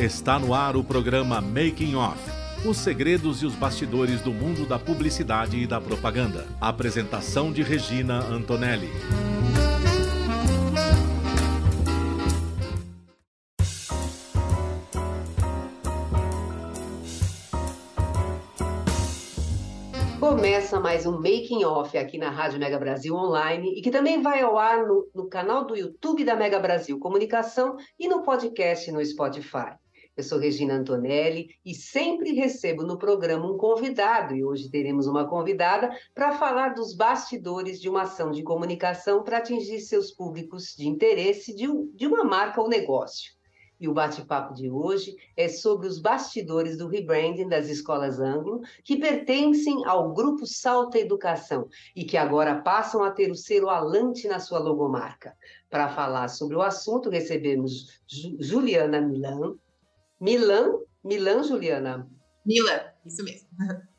Está no ar o programa Making Off. Os segredos e os bastidores do mundo da publicidade e da propaganda. Apresentação de Regina Antonelli. Começa mais um Making Off aqui na Rádio Mega Brasil Online e que também vai ao ar no, no canal do YouTube da Mega Brasil Comunicação e no podcast no Spotify. Eu sou Regina Antonelli e sempre recebo no programa um convidado, e hoje teremos uma convidada para falar dos bastidores de uma ação de comunicação para atingir seus públicos de interesse de, de uma marca ou negócio. E o bate-papo de hoje é sobre os bastidores do rebranding das escolas Anglo, que pertencem ao Grupo Salta Educação e que agora passam a ter o selo Alante na sua logomarca. Para falar sobre o assunto, recebemos Juliana Milan. Milan? Milan, Juliana? Milan, isso mesmo.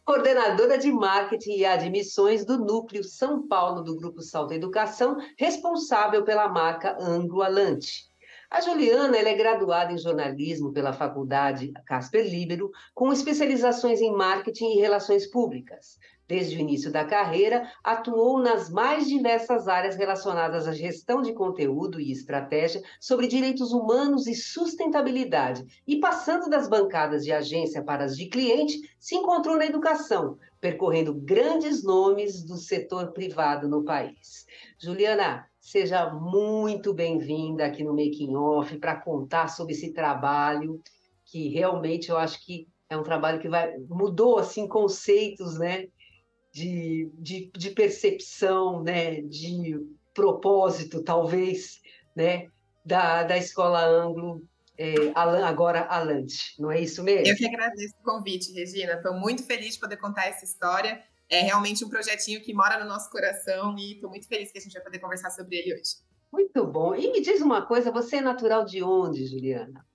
coordenadora de marketing e admissões do Núcleo São Paulo do Grupo Salto Educação, responsável pela marca Anglo Alante. A Juliana é graduada em jornalismo pela Faculdade Casper Libero, com especializações em marketing e relações públicas. Desde o início da carreira, atuou nas mais diversas áreas relacionadas à gestão de conteúdo e estratégia sobre direitos humanos e sustentabilidade. E passando das bancadas de agência para as de cliente, se encontrou na educação, percorrendo grandes nomes do setor privado no país. Juliana, Seja muito bem-vinda aqui no Making Off para contar sobre esse trabalho que realmente eu acho que é um trabalho que vai mudou assim conceitos, né, de, de, de percepção, né, de propósito, talvez, né, da, da escola anglo é, agora Alante, não é isso mesmo? Eu que agradeço o convite, Regina. Estou muito feliz de poder contar essa história é realmente um projetinho que mora no nosso coração e estou muito feliz que a gente vai poder conversar sobre ele hoje. Muito bom. E me diz uma coisa, você é natural de onde, Juliana?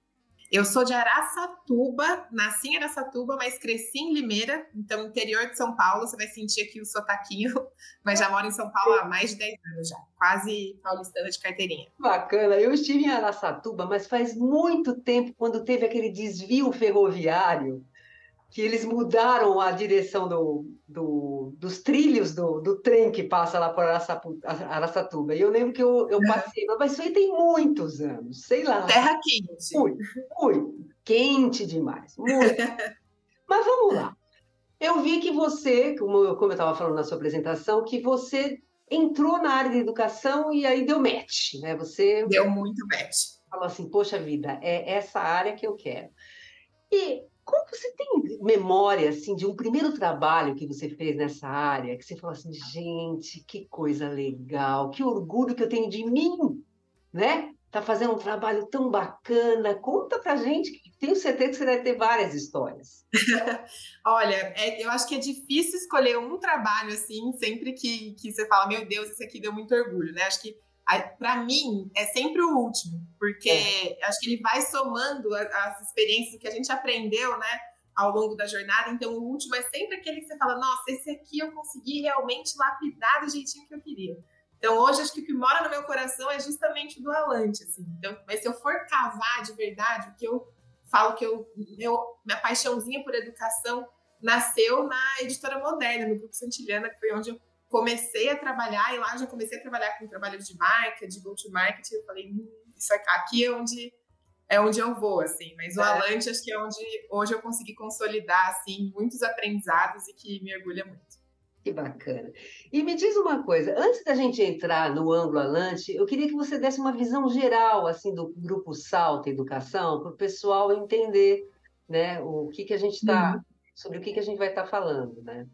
Eu sou de Araçatuba, nasci em Araçatuba, mas cresci em Limeira, então interior de São Paulo, você vai sentir aqui o sotaquinho, mas já moro em São Paulo há mais de 10 anos já, quase paulistana de carteirinha. Bacana, eu estive em Araçatuba, mas faz muito tempo, quando teve aquele desvio ferroviário, que eles mudaram a direção do, do, dos trilhos do, do, trem que passa lá por Araçatuba. E eu lembro que eu, eu passei, mas isso aí tem muitos anos, sei lá. Terra quente. Muito, muito. Quente demais. Muito. mas vamos lá. Eu vi que você, como eu estava falando na sua apresentação, que você entrou na área de educação e aí deu match, né? Você deu muito match. Falou assim, poxa vida, é essa área que eu quero. E como você tem memória assim de um primeiro trabalho que você fez nessa área, que você falou assim, gente, que coisa legal, que orgulho que eu tenho de mim, né? Tá fazendo um trabalho tão bacana. Conta pra gente, que tenho certeza que você deve ter várias histórias. Olha, é, eu acho que é difícil escolher um trabalho assim, sempre que, que você fala, meu Deus, esse aqui deu muito orgulho, né? Acho que para mim, é sempre o último, porque é. acho que ele vai somando as experiências que a gente aprendeu, né, ao longo da jornada. Então, o último é sempre aquele que você fala: nossa, esse aqui eu consegui realmente lapidar do jeitinho que eu queria. Então, hoje, acho que o que mora no meu coração é justamente o do Alante, assim. Então, mas se eu for cavar de verdade, o que eu falo que eu, meu, minha paixãozinha por educação nasceu na editora moderna, no Grupo Santillana, que foi onde eu comecei a trabalhar, e lá já comecei a trabalhar com trabalho de marca, de go-to-market, eu falei, hum, isso aqui é onde é onde eu vou, assim. Mas o é. Alante acho que é onde hoje eu consegui consolidar, assim, muitos aprendizados e que me orgulha muito. Que bacana. E me diz uma coisa, antes da gente entrar no ângulo Alante, eu queria que você desse uma visão geral, assim, do grupo Salta Educação, para o pessoal entender, né, o que que a gente está, uhum. sobre o que que a gente vai estar tá falando, né?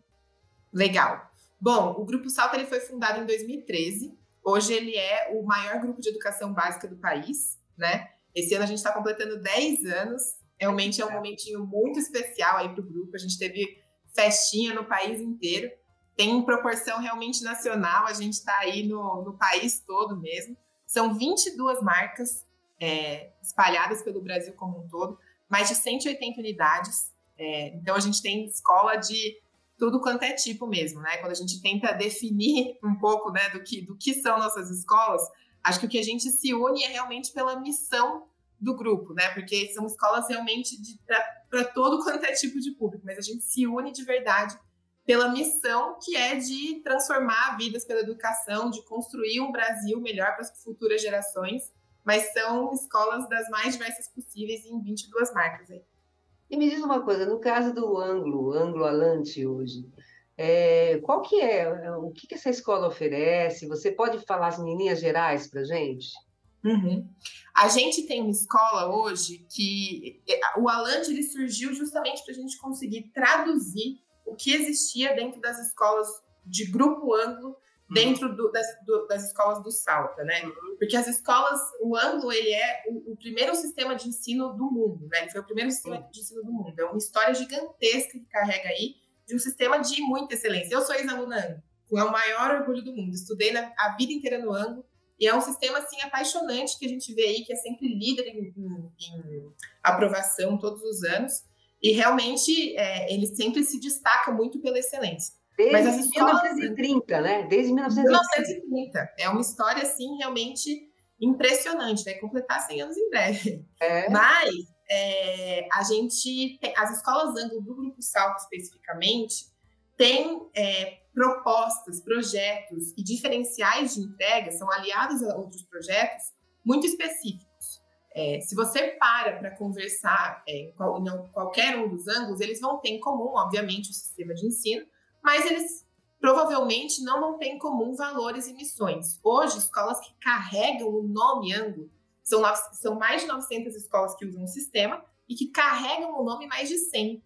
Legal. Bom, o Grupo Salto ele foi fundado em 2013. Hoje ele é o maior grupo de educação básica do país, né? Esse ano a gente está completando 10 anos. Realmente é um momentinho muito especial aí para o grupo. A gente teve festinha no país inteiro. Tem proporção realmente nacional. A gente está aí no, no país todo mesmo. São 22 marcas é, espalhadas pelo Brasil como um todo, mais de 180 unidades. É, então a gente tem escola de tudo quanto é tipo mesmo, né? Quando a gente tenta definir um pouco, né, do que, do que são nossas escolas, acho que o que a gente se une é realmente pela missão do grupo, né? Porque são escolas realmente para todo quanto é tipo de público, mas a gente se une de verdade pela missão que é de transformar vidas pela educação, de construir um Brasil melhor para as futuras gerações, mas são escolas das mais diversas possíveis em 22 marcas aí. E me diz uma coisa, no caso do Anglo, Anglo Alante hoje, é, qual que é, o que, que essa escola oferece? Você pode falar as menininhas gerais para gente? Uhum. A gente tem uma escola hoje que é, o Alante ele surgiu justamente para a gente conseguir traduzir o que existia dentro das escolas de grupo anglo. Dentro do, das, do, das, escolas do Salta, né? Uhum. Porque as escolas, o anglo, ele é o, o, primeiro sistema de ensino do mundo, né? Ele foi o primeiro sistema uhum. de ensino do mundo. É uma história gigantesca que carrega aí de um sistema de muita excelência. Eu sou ex-aluna é o maior orgulho do mundo. Estudei na, a vida inteira no anglo e é um sistema assim apaixonante que a gente vê aí que é sempre líder em, em, em aprovação todos os anos. E realmente é, ele sempre se destaca muito pela excelência. Desde Mas as escolas... 1930, né? Desde 1930. 1930. É uma história, assim, realmente impressionante. Vai completar 100 anos em breve. É. Mas é, a gente... Tem, as escolas anglo do Grupo Salto, especificamente, têm é, propostas, projetos e diferenciais de entrega, são aliados a outros projetos muito específicos. É, se você para para conversar é, em, qual, em qualquer um dos ângulos, eles vão ter em comum, obviamente, o sistema de ensino, mas eles provavelmente não vão ter em comum valores e missões. Hoje, escolas que carregam o nome ângulo, são, são mais de 900 escolas que usam o sistema e que carregam o nome mais de 100.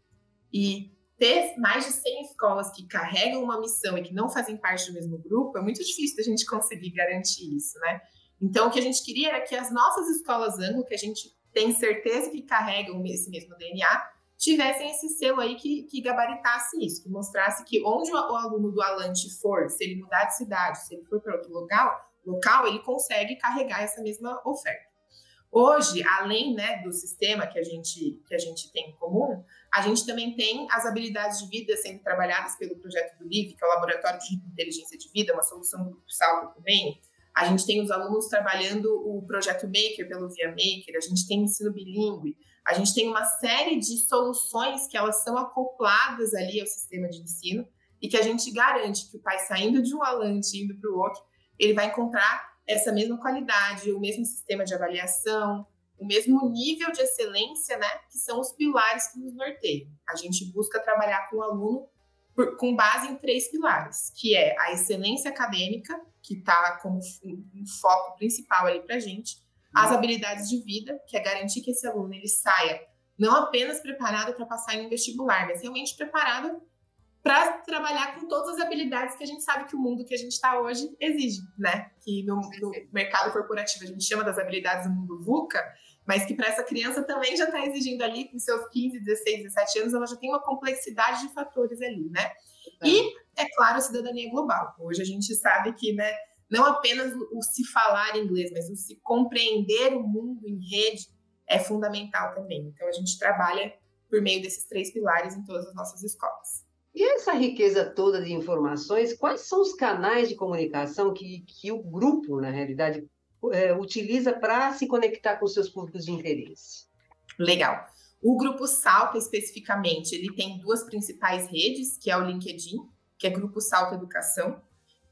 E ter mais de 100 escolas que carregam uma missão e que não fazem parte do mesmo grupo, é muito difícil da gente conseguir garantir isso, né? Então, o que a gente queria era que as nossas escolas anglo, que a gente tem certeza que carregam esse mesmo DNA, tivessem esse selo aí que, que gabaritasse isso, que mostrasse que onde o, aluno do Alante for, se ele mudar de cidade, se ele for para outro local, local, ele consegue carregar essa mesma oferta. Hoje, além né, do sistema que a, gente, que a gente tem em comum, a gente também tem as habilidades de vida sendo trabalhadas pelo projeto do LIV, que é o Laboratório de Inteligência de Vida, uma solução do Grupo Salto também, a gente tem os alunos trabalhando o projeto Maker pelo Via Maker, a gente tem ensino bilíngue, a gente tem uma série de soluções que elas são acopladas ali ao sistema de ensino e que a gente garante que o pai saindo de um alante indo para o outro, ele vai encontrar essa mesma qualidade, o mesmo sistema de avaliação, o mesmo nível de excelência, né, que são os pilares que nos norteiam. A gente busca trabalhar com o aluno por, com base em três pilares, que é a excelência acadêmica, que está como um foco principal ali para a gente. As habilidades de vida, que é garantir que esse aluno ele saia não apenas preparado para passar em um vestibular, mas realmente preparado para trabalhar com todas as habilidades que a gente sabe que o mundo que a gente está hoje exige, né? Que no, no, mercado corporativo a gente chama das habilidades do mundo VUCA, mas que para essa criança também já está exigindo ali, com seus 15, 16, 17 anos, ela já tem uma complexidade de fatores ali, né? E, é claro, a cidadania global. Hoje a gente sabe que, né, não apenas o se falar inglês, mas o se compreender o mundo em rede é fundamental também. Então, a gente trabalha por meio desses três pilares em todas as nossas escolas. E essa riqueza toda de informações, quais são os canais de comunicação que, que o grupo, na realidade, é, utiliza para se conectar com seus públicos de interesse? Legal. O grupo Salto, especificamente, ele tem duas principais redes, que é o LinkedIn, que é Grupo Salto Educação,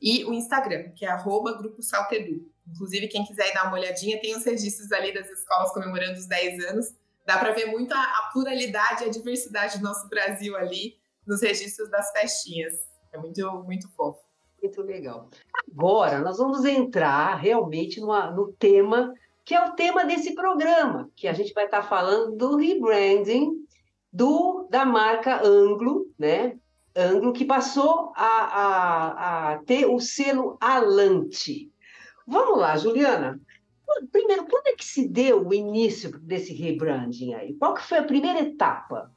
e o Instagram, que é arroba Grupo Salto Edu. Inclusive, quem quiser dar uma olhadinha, tem os registros ali das escolas comemorando os 10 anos. Dá para ver muito a, a pluralidade e a diversidade do nosso Brasil ali nos registros das festinhas. É muito, muito fofo. Muito legal. Agora, nós vamos entrar realmente numa, no tema que é o tema desse programa, que a gente vai estar falando do rebranding do, da marca Anglo, né? Anglo, que passou a, a, a ter o selo Alante. Vamos lá, Juliana. Primeiro, quando é que se deu o início desse rebranding aí? Qual que foi a primeira etapa?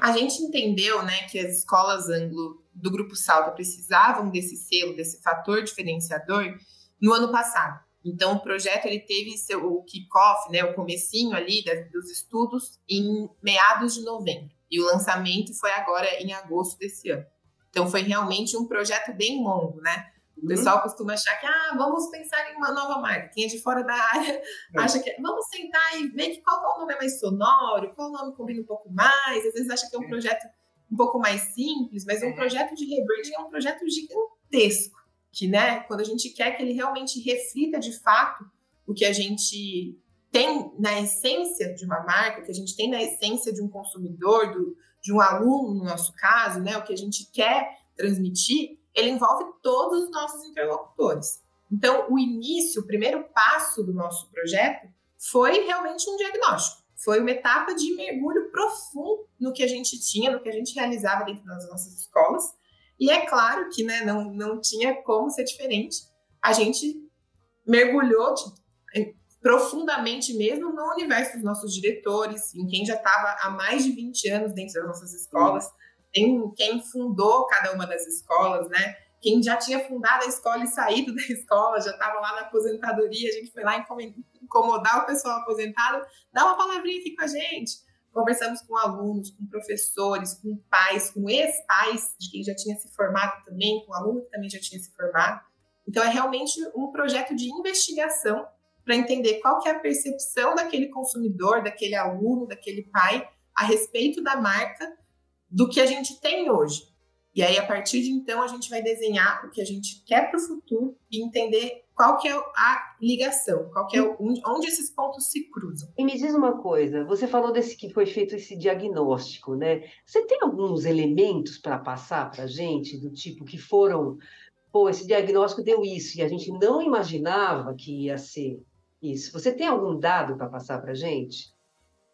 A gente entendeu né, que as escolas anglo do Grupo Salta precisavam desse selo, desse fator diferenciador, no ano passado. Então, o projeto ele teve seu, o kickoff, né, o comecinho ali dos estudos em meados de novembro. E o lançamento foi agora em agosto desse ano. Então, foi realmente um projeto bem longo, né? O pessoal uhum. costuma achar que, ah, vamos pensar em uma nova marca. Quem é de fora da área é. acha que vamos sentar e ver que qual, qual nome é mais sonoro, qual nome combina um pouco mais. Às vezes acha que é um é. projeto um pouco mais simples, mas um é. projeto de rebranding é um projeto gigantesco, que, né, quando a gente quer que ele realmente reflita de fato o que a gente tem na essência de uma marca, o que a gente tem na essência de um consumidor, do, de um aluno, no nosso caso, né, o que a gente quer transmitir, ele envolve todos os nossos interlocutores. Então, o início, o primeiro passo do nosso projeto foi realmente um diagnóstico. Foi uma etapa de mergulho profundo no que a gente tinha, no que a gente realizava dentro das nossas escolas. E é claro que né, não, não tinha como ser diferente. A gente mergulhou profundamente mesmo no universo dos nossos diretores, em quem já estava há mais de 20 anos dentro das nossas escolas, em quem fundou cada uma das escolas, né? Quem já tinha fundado a escola e saído da escola, já estava lá na aposentadoria, a gente foi lá incomodar o pessoal aposentado, dá uma palavrinha aqui com a gente. Conversamos com alunos, com professores, com pais, com ex-pais de quem já tinha se formado também, com aluno que também já tinha se formado. Então, é realmente um projeto de investigação para entender qual que é a percepção daquele consumidor, daquele aluno, daquele pai a respeito da marca do que a gente tem hoje. E aí, a partir de então, a gente vai desenhar o que a gente quer para o futuro e entender qual que é a ligação, qual que é o, onde esses pontos se cruzam. E me diz uma coisa, você falou desse que foi feito esse diagnóstico, né? Você tem alguns elementos para passar para a gente, do tipo que foram, pô, esse diagnóstico deu isso, e a gente não imaginava que ia ser isso. Você tem algum dado para passar para a gente?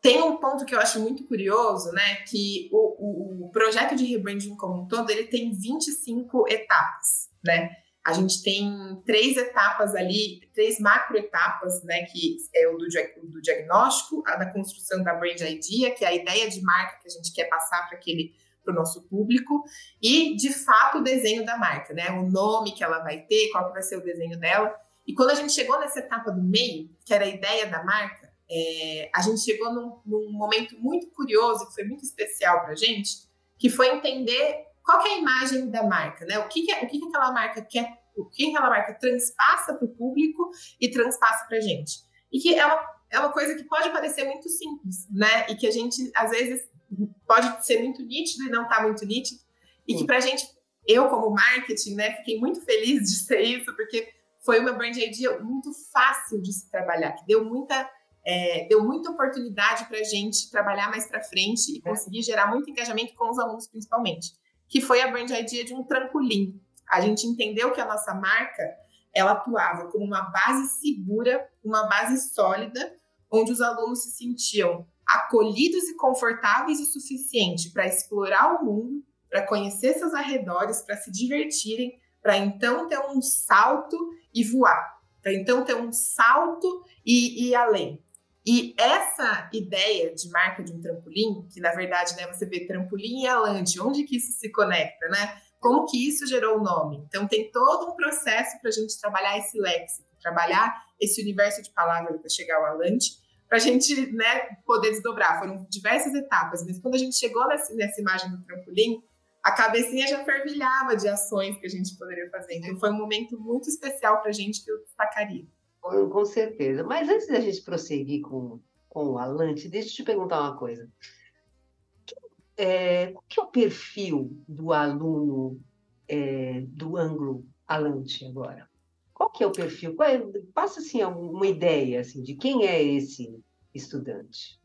Tem um ponto que eu acho muito curioso, né? Que o, o, o projeto de rebranding como um todo, ele tem 25 etapas, né? A gente tem três etapas ali, três macro etapas, né? Que é o do, do diagnóstico, a da construção da brand idea, que é a ideia de marca que a gente quer passar para aquele para o nosso público e de fato o desenho da marca, né? O nome que ela vai ter, qual vai ser o desenho dela. E quando a gente chegou nessa etapa do meio, que era a ideia da marca, é, a gente chegou num, num, momento muito curioso, que foi muito especial para a gente, que foi entender qual é a imagem da marca, né? O que, que, é, o que, que aquela marca quer, o que aquela marca transpassa para o público e transpassa para a gente. E que é uma, é uma coisa que pode parecer muito simples, né? E que a gente, às vezes, pode ser muito nítido e não está muito nítido. E que para a gente, eu como marketing, né, fiquei muito feliz de ser isso, porque foi uma brand idea muito fácil de se trabalhar, que deu muita, é, deu muita oportunidade para a gente trabalhar mais para frente e conseguir gerar muito engajamento com os alunos, principalmente, que foi a brand idea de um trampolim. A gente entendeu que a nossa marca ela atuava como uma base segura, uma base sólida, onde os alunos se sentiam acolhidos e confortáveis o suficiente para explorar o mundo, para conhecer seus arredores, para se divertirem, para então ter um salto e voar. Para então ter um salto e ir além. E essa ideia de marca de um trampolim, que na verdade né, você vê trampolim e alante, onde que isso se conecta, né? Como que isso gerou o nome? Então tem todo um processo para a gente trabalhar esse léxico, trabalhar esse universo de palavras para chegar ao alante, para a gente né, poder desdobrar. Foram diversas etapas, mas quando a gente chegou nessa, nessa imagem do trampolim, a cabecinha já fervilhava de ações que a gente poderia fazer. Então foi um momento muito especial para a gente que eu destacaria. Com, certeza. Mas antes da gente prosseguir com, com o Alante, deixa eu te perguntar uma coisa. É, qual que é o perfil do aluno é, do ângulo Alante agora? Qual que é o perfil? É, passa assim uma ideia assim, de quem é esse estudante.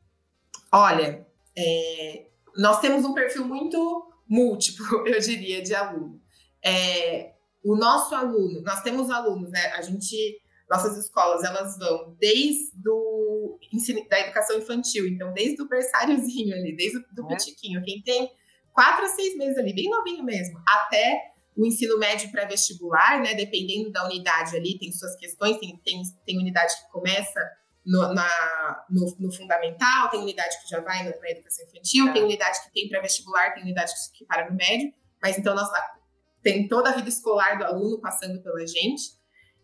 Olha, é, nós temos um perfil muito múltiplo, eu diria, de aluno. É, o nosso aluno, nós temos alunos, né? A gente, nossas escolas, elas vão desde do ensino, da educação infantil, então desde o berçáriozinho ali, desde o do é. pitiquinho, quem tem quatro a seis meses ali, bem novinho mesmo, até o ensino médio pré-vestibular, né? Dependendo da unidade ali, tem suas questões, tem, tem, tem unidade que começa no, na, no, no, fundamental, tem unidade que já vai na, na educação infantil, é. tem unidade que tem pré-vestibular, tem unidade que para no médio, mas então nós tem toda a vida escolar do aluno passando pela gente.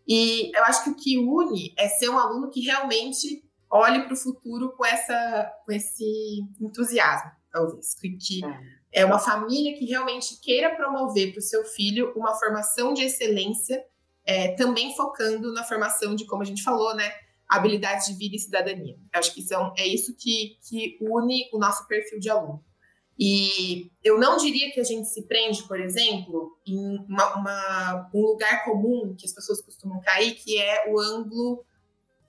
E eu acho que o que une é ser um aluno que realmente olhe para o futuro com, essa, com esse entusiasmo, talvez. Que, é. é uma família que realmente queira promover para o seu filho uma formação de excelência, é, também focando na formação de, como a gente falou, né, habilidades de vida e cidadania. Eu acho que são, é isso que, que une o nosso perfil de aluno. E eu não diria que a gente se prende, por exemplo, em uma, uma, um lugar comum que as pessoas costumam cair, que é o ângulo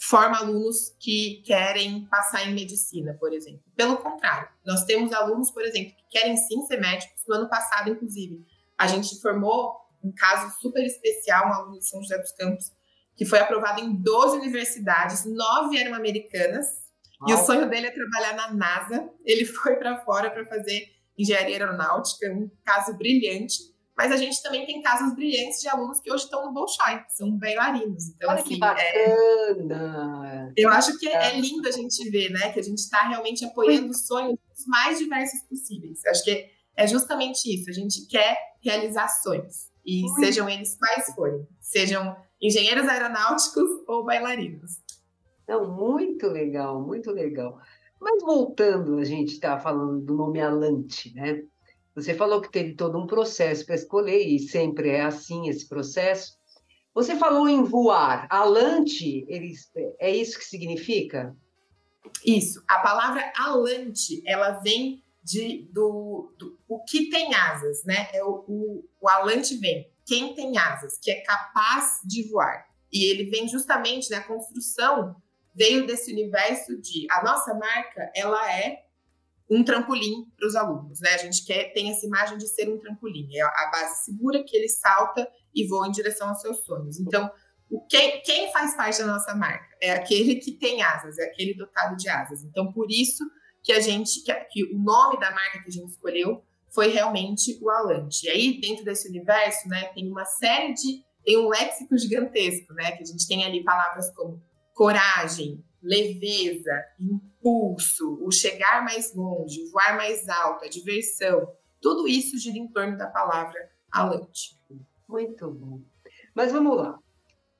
forma alunos que querem passar em medicina, por exemplo. Pelo contrário, nós temos alunos, por exemplo, que querem sim ser médicos. No ano passado, inclusive, a gente formou um caso super especial, um aluno de São José dos Campos, que foi aprovado em 12 universidades, nove eram americanas, Uau. e o sonho dele é trabalhar na NASA. Ele foi para fora para fazer engenharia aeronáutica, um caso brilhante. Mas a gente também tem casos brilhantes de alunos que hoje estão no Bolshoi, que são bailarinos. Então, Olha assim, que bacana! É, eu acho que é, é, lindo a gente ver, né? Que a gente está realmente apoiando os sonhos os mais diversos possíveis. Eu acho que é justamente isso. A gente quer realizar sonhos. E Muito. sejam eles quais forem. Sejam engenheiros aeronáuticos ou bailarinos. Não, muito legal, muito legal. Mas voltando, a gente está falando do nome Alante, né? Você falou que teve todo um processo para escolher, e sempre é assim esse processo. Você falou em voar. Alante, eles, é isso que significa? Isso. A palavra alante, ela vem de, do, do o que tem asas, né? É o, o, o alante vem, quem tem asas, que é capaz de voar. E ele vem justamente na né, construção, veio desse universo de a nossa marca, ela é um trampolim para os alunos, né? A gente quer tem essa imagem de ser um trampolim, é a base segura que ele salta e voa em direção aos seus sonhos. Então, o quem, quem faz parte da nossa marca é aquele que tem asas, é aquele dotado de asas. Então, por isso que a gente que, que o nome da marca que a gente escolheu foi realmente o Alante. E aí, dentro desse universo, né, tem uma série de tem um léxico gigantesco, né? Que a gente tem ali palavras como coragem, leveza, impulso, o chegar mais longe, o voar mais alto, a diversão, tudo isso gira em torno da palavra alante. Muito bom. Mas vamos lá.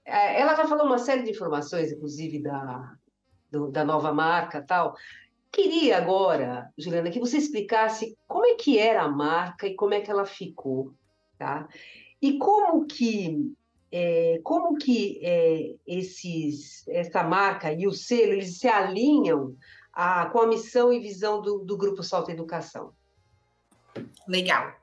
É, ela já falou uma série de informações, inclusive da, do, da nova marca tal. Queria agora, Juliana, que você explicasse como é que era a marca e como é que ela ficou, tá? E como que é, como que é, esses, essa marca e o selo eles se alinham a, com a missão e visão do, do Grupo Salto Educação? Legal.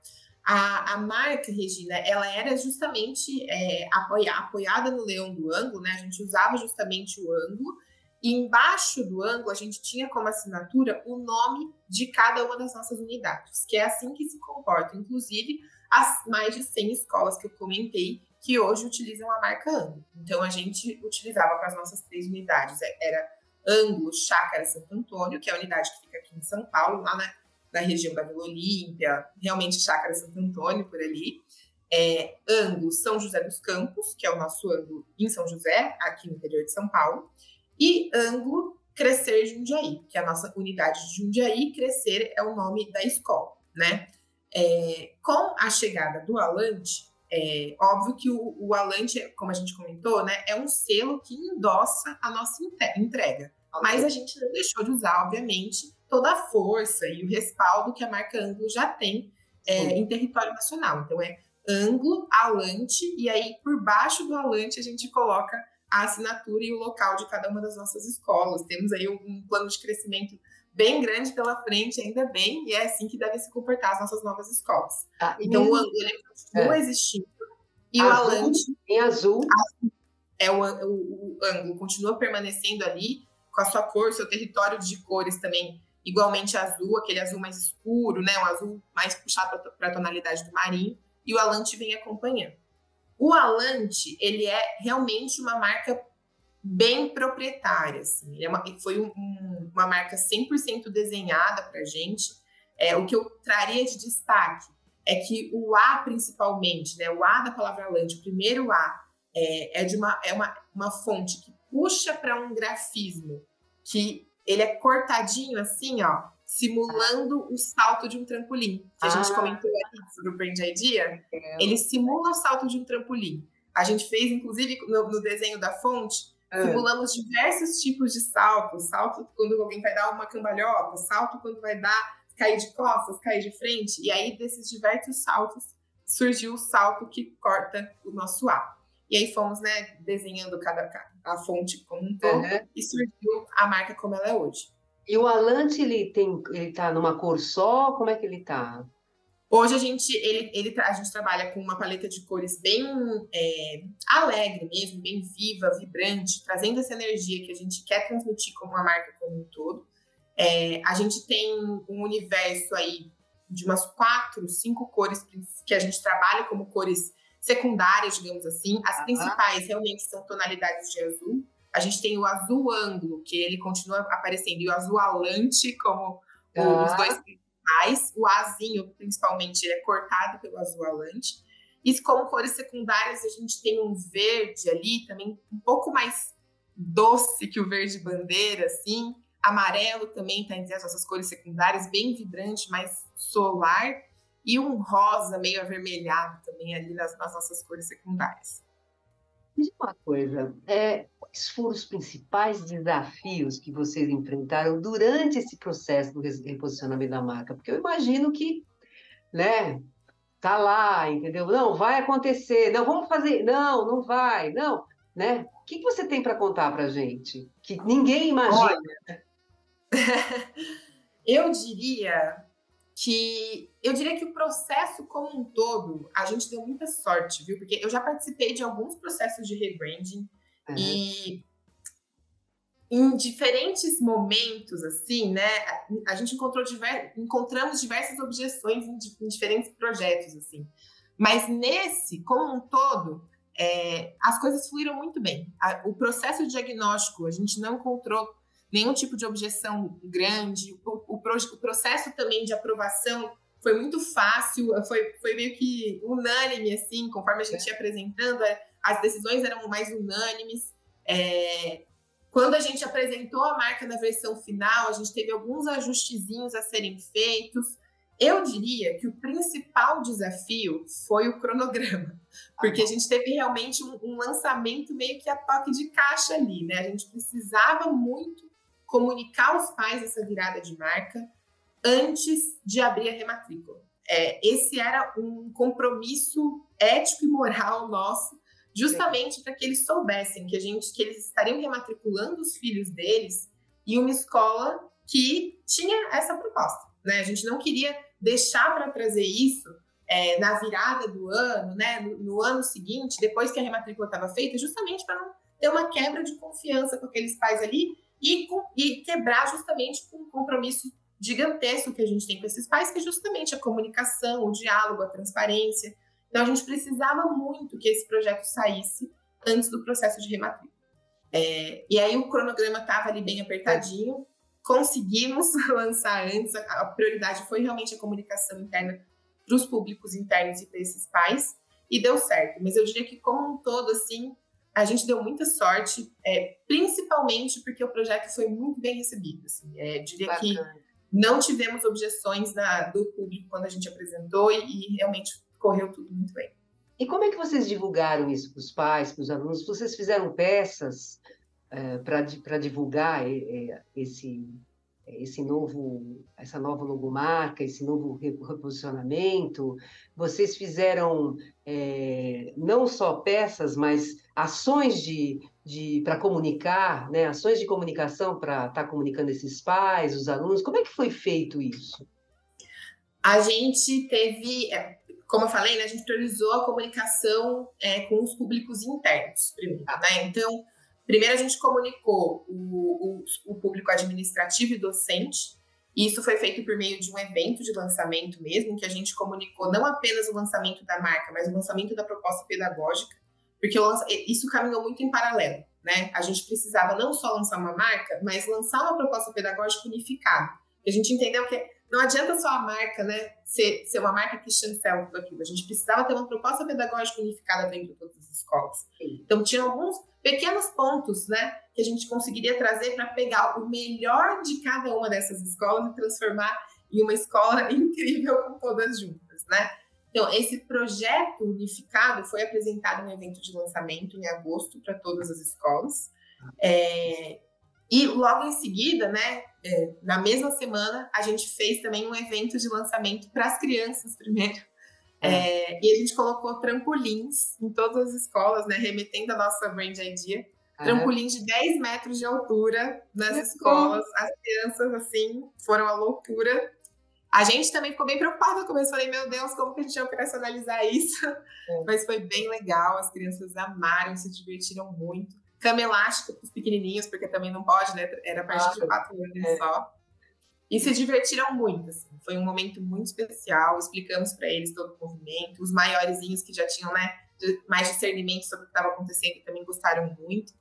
A, a marca, Regina, ela era justamente é, apoia, apoiada no Leão do Ângulo, né? A gente usava justamente o ângulo, embaixo do ângulo a gente tinha como assinatura o nome de cada uma das nossas unidades, que é assim que se comporta, inclusive as mais de 100 escolas que eu comentei que hoje utilizam a marca Ângulo. Então, a gente utilizava para as nossas três unidades. É, era Ângulo, Chácara Santo Antônio, que é a unidade que fica aqui em São Paulo, lá na, na região da Vila Olímpia, realmente Chácara Santo Antônio, por ali. É, ângulo São José dos Campos, que é o nosso ângulo em São José, aqui no interior de São Paulo. E ângulo Crescer Jundiaí, que é a nossa unidade de Jundiaí. Crescer é o nome da escola, né? É, com a chegada do Alante, é óbvio que o, o Alante, como a gente comentou, né, é um selo que endossa a nossa entrega. Mas a gente não deixou de usar, obviamente, toda a força e o respaldo que a marca Anglo já tem é, em território nacional. Então é Anglo, Alante, e aí por baixo do Alante a gente coloca a assinatura e o local de cada uma das nossas escolas. Temos aí um, plano de crescimento bem grande pela frente, ainda bem, e é assim que devem se comportar as nossas novas escolas. Ah, então, o ângulo ele continua é. existindo. E azul, o alante. Em azul. É o, o, o ângulo continua permanecendo ali, com a sua cor, seu território de cores também igualmente azul, aquele azul mais escuro, né? Um azul mais puxado para a tonalidade do marinho, e o Alante vem acompanhando. O Alante, ele é realmente uma marca bem proprietária, assim. É uma, foi um, um, uma marca 100% desenhada para gente. É, o que eu traria de destaque é que o A, principalmente, né, o A da palavra land, o primeiro A, é, é de uma, é uma, uma fonte que puxa para um grafismo, que ele é cortadinho assim, ó, simulando o salto de um trampolim. Que a gente ah. comentou aqui sobre o Brand Idea. Ele simula o salto de um trampolim. A gente fez, inclusive, no, no desenho da fonte, é. Simulamos diversos tipos de saltos. Salto quando alguém vai dar uma cambalhota, salto quando vai dar cair de costas, cair de frente. E aí, desses diversos saltos, surgiu o salto que corta o nosso A. E aí fomos, né, desenhando cada a fonte como um todo uhum. e surgiu a marca como ela é hoje. E o Alante, ele tem, ele tá numa cor só? Como é que ele tá? Hoje a gente, ele, ele, a gente trabalha com uma paleta de cores bem é, alegre mesmo, bem viva, vibrante, trazendo essa energia que a gente quer transmitir como uma marca como um todo. É, a gente tem um universo aí de umas quatro, cinco cores que a gente trabalha como cores secundárias, digamos assim. As principais realmente são tonalidades de azul. A gente tem o azul ângulo, que ele continua aparecendo, e o azul alante como os dois principais. O azinho, principalmente, ele é cortado pelo azul alante. E como cores secundárias, a gente tem um verde ali, também um pouco mais doce que o verde bandeira, assim. Amarelo também está entre as nossas cores secundárias, bem vibrante, mais solar. E um rosa meio avermelhado também ali nas, nas nossas cores secundárias. Diz uma coisa, é, quais foram os principais desafios que vocês enfrentaram durante esse processo do reposicionamento da marca? Porque eu imagino que, né, tá lá, entendeu? Não, vai acontecer, não, vamos fazer, não, não vai, não, né? O que, que você tem para contar para gente? Que ninguém imagina. Olha, eu diria que eu diria que o processo como um todo a gente deu muita sorte, viu? Porque eu já participei de alguns processos de rebranding uhum. e em diferentes momentos, assim, né? A gente encontrou diver, encontramos diversas objeções em, em, diferentes projetos, assim. Mas nesse, como um todo, é, as coisas fluíram muito bem. A, o processo de diagnóstico, a gente não encontrou nenhum tipo de objeção grande. O, o, o, processo também de aprovação foi muito fácil, foi, foi meio que unânime, assim, conforme a gente ia apresentando, é, as decisões eram mais unânimes. É, quando a gente apresentou a marca na versão final, a gente teve alguns ajustezinhos a serem feitos. Eu diria que o principal desafio foi o cronograma, porque a gente teve realmente um, um lançamento meio que a toque de caixa ali, né? A gente precisava muito comunicar aos pais essa virada de marca antes de abrir a rematrícula. É, esse era um compromisso ético e moral nosso, justamente para que eles soubessem que a gente, que eles estariam rematriculando os filhos deles em uma escola que tinha essa proposta. Né? A gente não queria deixar para trazer isso é, na virada do ano, né? No, no, ano seguinte, depois que a rematrícula estava feita, justamente para não ter uma quebra de confiança com aqueles pais ali e, com, e quebrar justamente com um compromisso gigantesco que a gente tem com esses pais, que é justamente a comunicação, o diálogo, a transparência. Então, a gente precisava muito que esse projeto saísse antes do processo de rematrícula. É, e aí, o cronograma estava ali bem apertadinho, conseguimos lançar antes, a, a prioridade foi realmente a comunicação interna para os públicos internos e para esses pais, e deu certo. Mas eu diria que, como um todo, assim, a gente deu muita sorte, é, principalmente porque o projeto foi muito bem recebido. Assim, é, diria Bacana. que não tivemos objeções da, do público quando a gente apresentou e, e, realmente correu tudo muito bem. E como é que vocês divulgaram isso para os pais, para os alunos? Vocês fizeram peças é, para divulgar é, esse esse novo, essa nova logomarca, esse novo reposicionamento. Vocês fizeram é, não só peças, mas ações de para comunicar, né? ações de comunicação para estar tá comunicando esses pais, os alunos. Como é que foi feito isso? A gente teve, é, como eu falei, né, a gente priorizou a comunicação é, com os públicos internos primeiro, né? Então, Primeiro, a gente comunicou o, o, o público administrativo e docente, e isso foi feito por meio de um evento de lançamento mesmo, que a gente comunicou não apenas o lançamento da marca, mas o lançamento da proposta pedagógica, porque isso caminhou muito em paralelo. Né? A gente precisava não só lançar uma marca, mas lançar uma proposta pedagógica unificada. A gente entendeu que não adianta só a marca né, ser, ser uma marca que chancela tudo aquilo. A gente precisava ter uma proposta pedagógica unificada dentro de todas as escolas. Então, tinha alguns pequenos pontos, né, que a gente conseguiria trazer para pegar o melhor de cada uma dessas escolas e transformar em uma escola incrível com todas juntas, né? Então, esse projeto unificado foi apresentado em um evento de lançamento em agosto para todas as escolas. É, E logo em seguida, né, é, na mesma semana, a gente fez também um evento de lançamento para as crianças primeiro. É. é, e a gente colocou trampolins em todas as escolas, né, remetendo a nossa brand idea. Trampolins de 10 metros de altura nas escolas. As crianças, assim, foram a loucura. A gente também ficou bem preocupada no começo. Falei, meu Deus, como que a gente ia operacionalizar isso? É. Mas foi bem legal. As crianças amaram, se divertiram muito cama elástica para os pequenininhos, porque também não pode, né? Era a partir de quatro anos é. só. E se divertiram muito, assim. Foi um momento muito especial. Explicamos para eles todo o movimento. Os maiorzinhos que já tinham, né, mais discernimento sobre o que estava acontecendo também gostaram muito.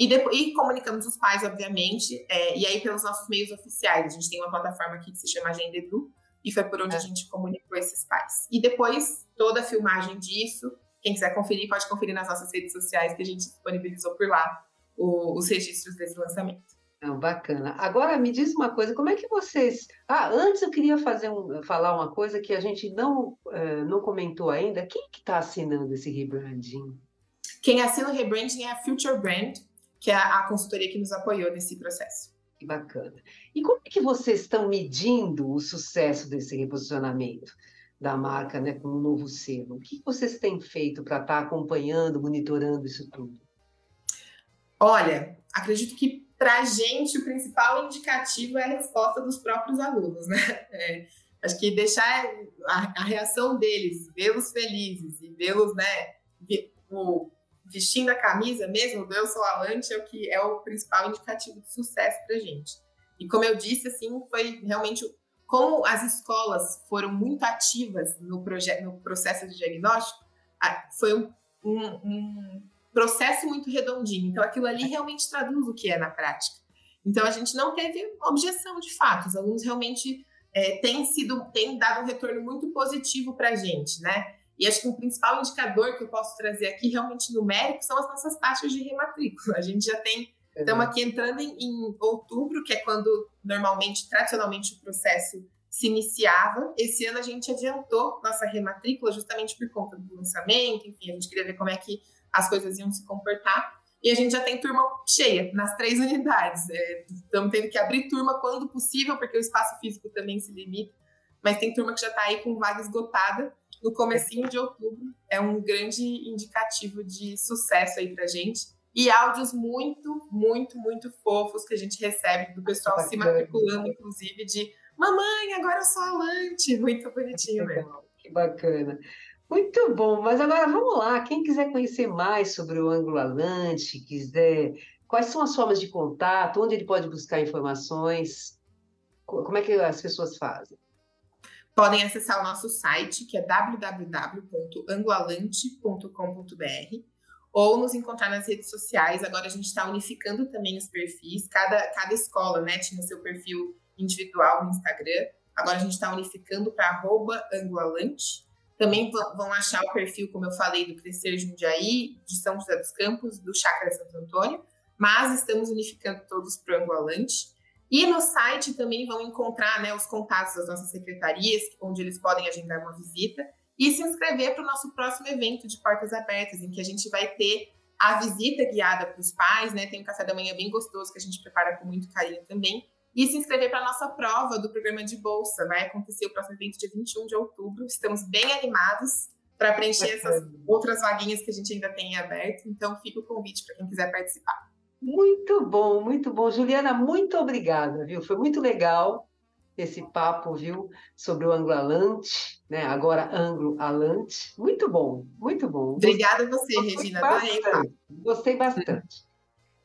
E, depois, e comunicamos os pais, obviamente, é, e aí pelos nossos meios oficiais. A gente tem uma plataforma aqui que se chama Agenda Edu, e foi por onde é. a gente comunicou esses pais. E depois, toda a filmagem disso, quem quiser conferir, pode conferir nas nossas redes sociais, que a gente disponibilizou por lá o, os registros desse lançamento. Não, bacana. Agora me diz uma coisa, como é que vocês. Ah, antes eu queria fazer um, falar uma coisa que a gente não, uh, não comentou ainda. Quem que está assinando esse rebranding? Quem assina o rebranding é a Future Brand, que é a consultoria que nos apoiou nesse processo. Que bacana. E como é que vocês estão medindo o sucesso desse reposicionamento? da marca, né, com um novo selo. O que vocês têm feito para estar tá acompanhando, monitorando isso tudo? Olha, acredito que para a gente o principal indicativo é a resposta dos próprios alunos, né? É, acho que deixar a, a reação deles, vê-los felizes e vê-los, né, o, vestindo a camisa mesmo, do Eu Sou Alante, é o que é o principal indicativo de sucesso para gente. E como eu disse, assim, foi realmente como as escolas foram muito ativas no, no processo de diagnóstico, foi um, um, um, processo muito redondinho. Então, aquilo ali realmente traduz o que é na prática. Então, a gente não teve objeção de fato. Os alunos realmente é, têm sido, têm dado um retorno muito positivo para a gente, né? E acho que o principal indicador que eu posso trazer aqui, realmente numérico, são as nossas taxas de rematrícula. A gente já tem Estamos aqui entrando em, em, outubro, que é quando normalmente, tradicionalmente, o processo se iniciava. Esse ano a gente adiantou nossa rematrícula justamente por conta do lançamento, enfim, a gente queria ver como é que as coisas iam se comportar. E a gente já tem turma cheia nas três unidades. É, estamos tendo que abrir turma quando possível, porque o espaço físico também se limita. Mas tem turma que já está aí com vaga esgotada no comecinho de outubro. É um grande indicativo de sucesso aí para gente e áudios muito, muito, muito fofos que a gente recebe do pessoal se matriculando, inclusive, de mamãe, agora eu sou alante. Muito bonitinho mesmo. Que bacana. Muito bom, mas agora vamos lá. Quem quiser conhecer mais sobre o ângulo alante, quiser, quais são as formas de contato, onde ele pode buscar informações, como é que as pessoas fazem? Podem acessar o nosso site, que é www.angualante.com.br ou nos encontrar nas redes sociais. Agora a gente está unificando também os perfis. Cada, cada escola né, tinha seu perfil individual no Instagram. Agora a gente está unificando para arroba angualante. Também vão achar o perfil, como eu falei, do Crescer Jundiaí, de São José dos Campos, do Chácara Santo Antônio, mas estamos unificando todos para o Angualante. E no site também vão encontrar né, os contatos das nossas secretarias, onde eles podem agendar uma visita e se inscrever para o nosso próximo evento de portas abertas, em que a gente vai ter a visita guiada para os pais, né? Tem um café da manhã bem gostoso que a gente prepara com muito carinho também. E se inscrever para a nossa prova do programa de bolsa. Vai acontecer o próximo evento dia 21 de outubro. Estamos bem animados para preencher essas outras vaguinhas que a gente ainda tem aberto. Então, fica o convite para quem quiser participar. Muito bom, muito bom. Juliana, muito obrigada, viu? Foi muito legal esse papo, viu, sobre o anglo-alante, né? Agora anglo-alante. Muito bom, muito bom. Obrigada a você, Regina. Bastante. Gostei bastante.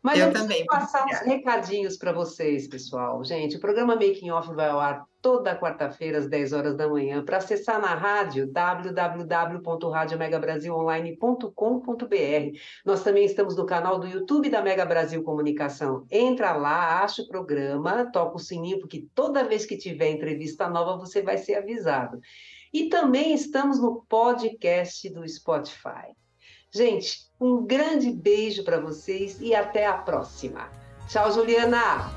Mas eu, eu também. Passar uns recadinhos para vocês, pessoal. Gente, o programa Making Off vai ao ar toda quarta-feira às 10 horas da manhã. Para acessar na rádio, www.radiomegabrasilonline.com.br. Nós também estamos no canal do YouTube da Mega Brasil Comunicação. Entra lá, acha o programa, toca o sininho, porque toda vez que tiver entrevista nova, você vai ser avisado. E também estamos no podcast do Spotify. Gente, um grande beijo para vocês e até a próxima. Tchau, Juliana!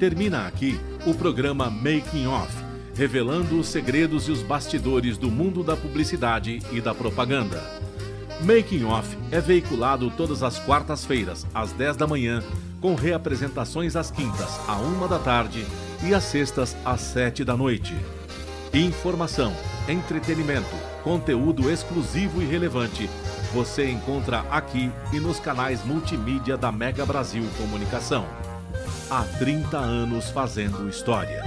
Termina aqui o programa Making Off, revelando os segredos e os bastidores do mundo da publicidade e da propaganda. Making Off é veiculado todas as quartas-feiras, às 10 da manhã, com reapresentações às quintas, à 1 da tarde e às sextas, às 7 da noite. Informação, entretenimento, conteúdo exclusivo e relevante você encontra aqui e nos canais multimídia da Mega Brasil Comunicação. Há 30 anos fazendo história.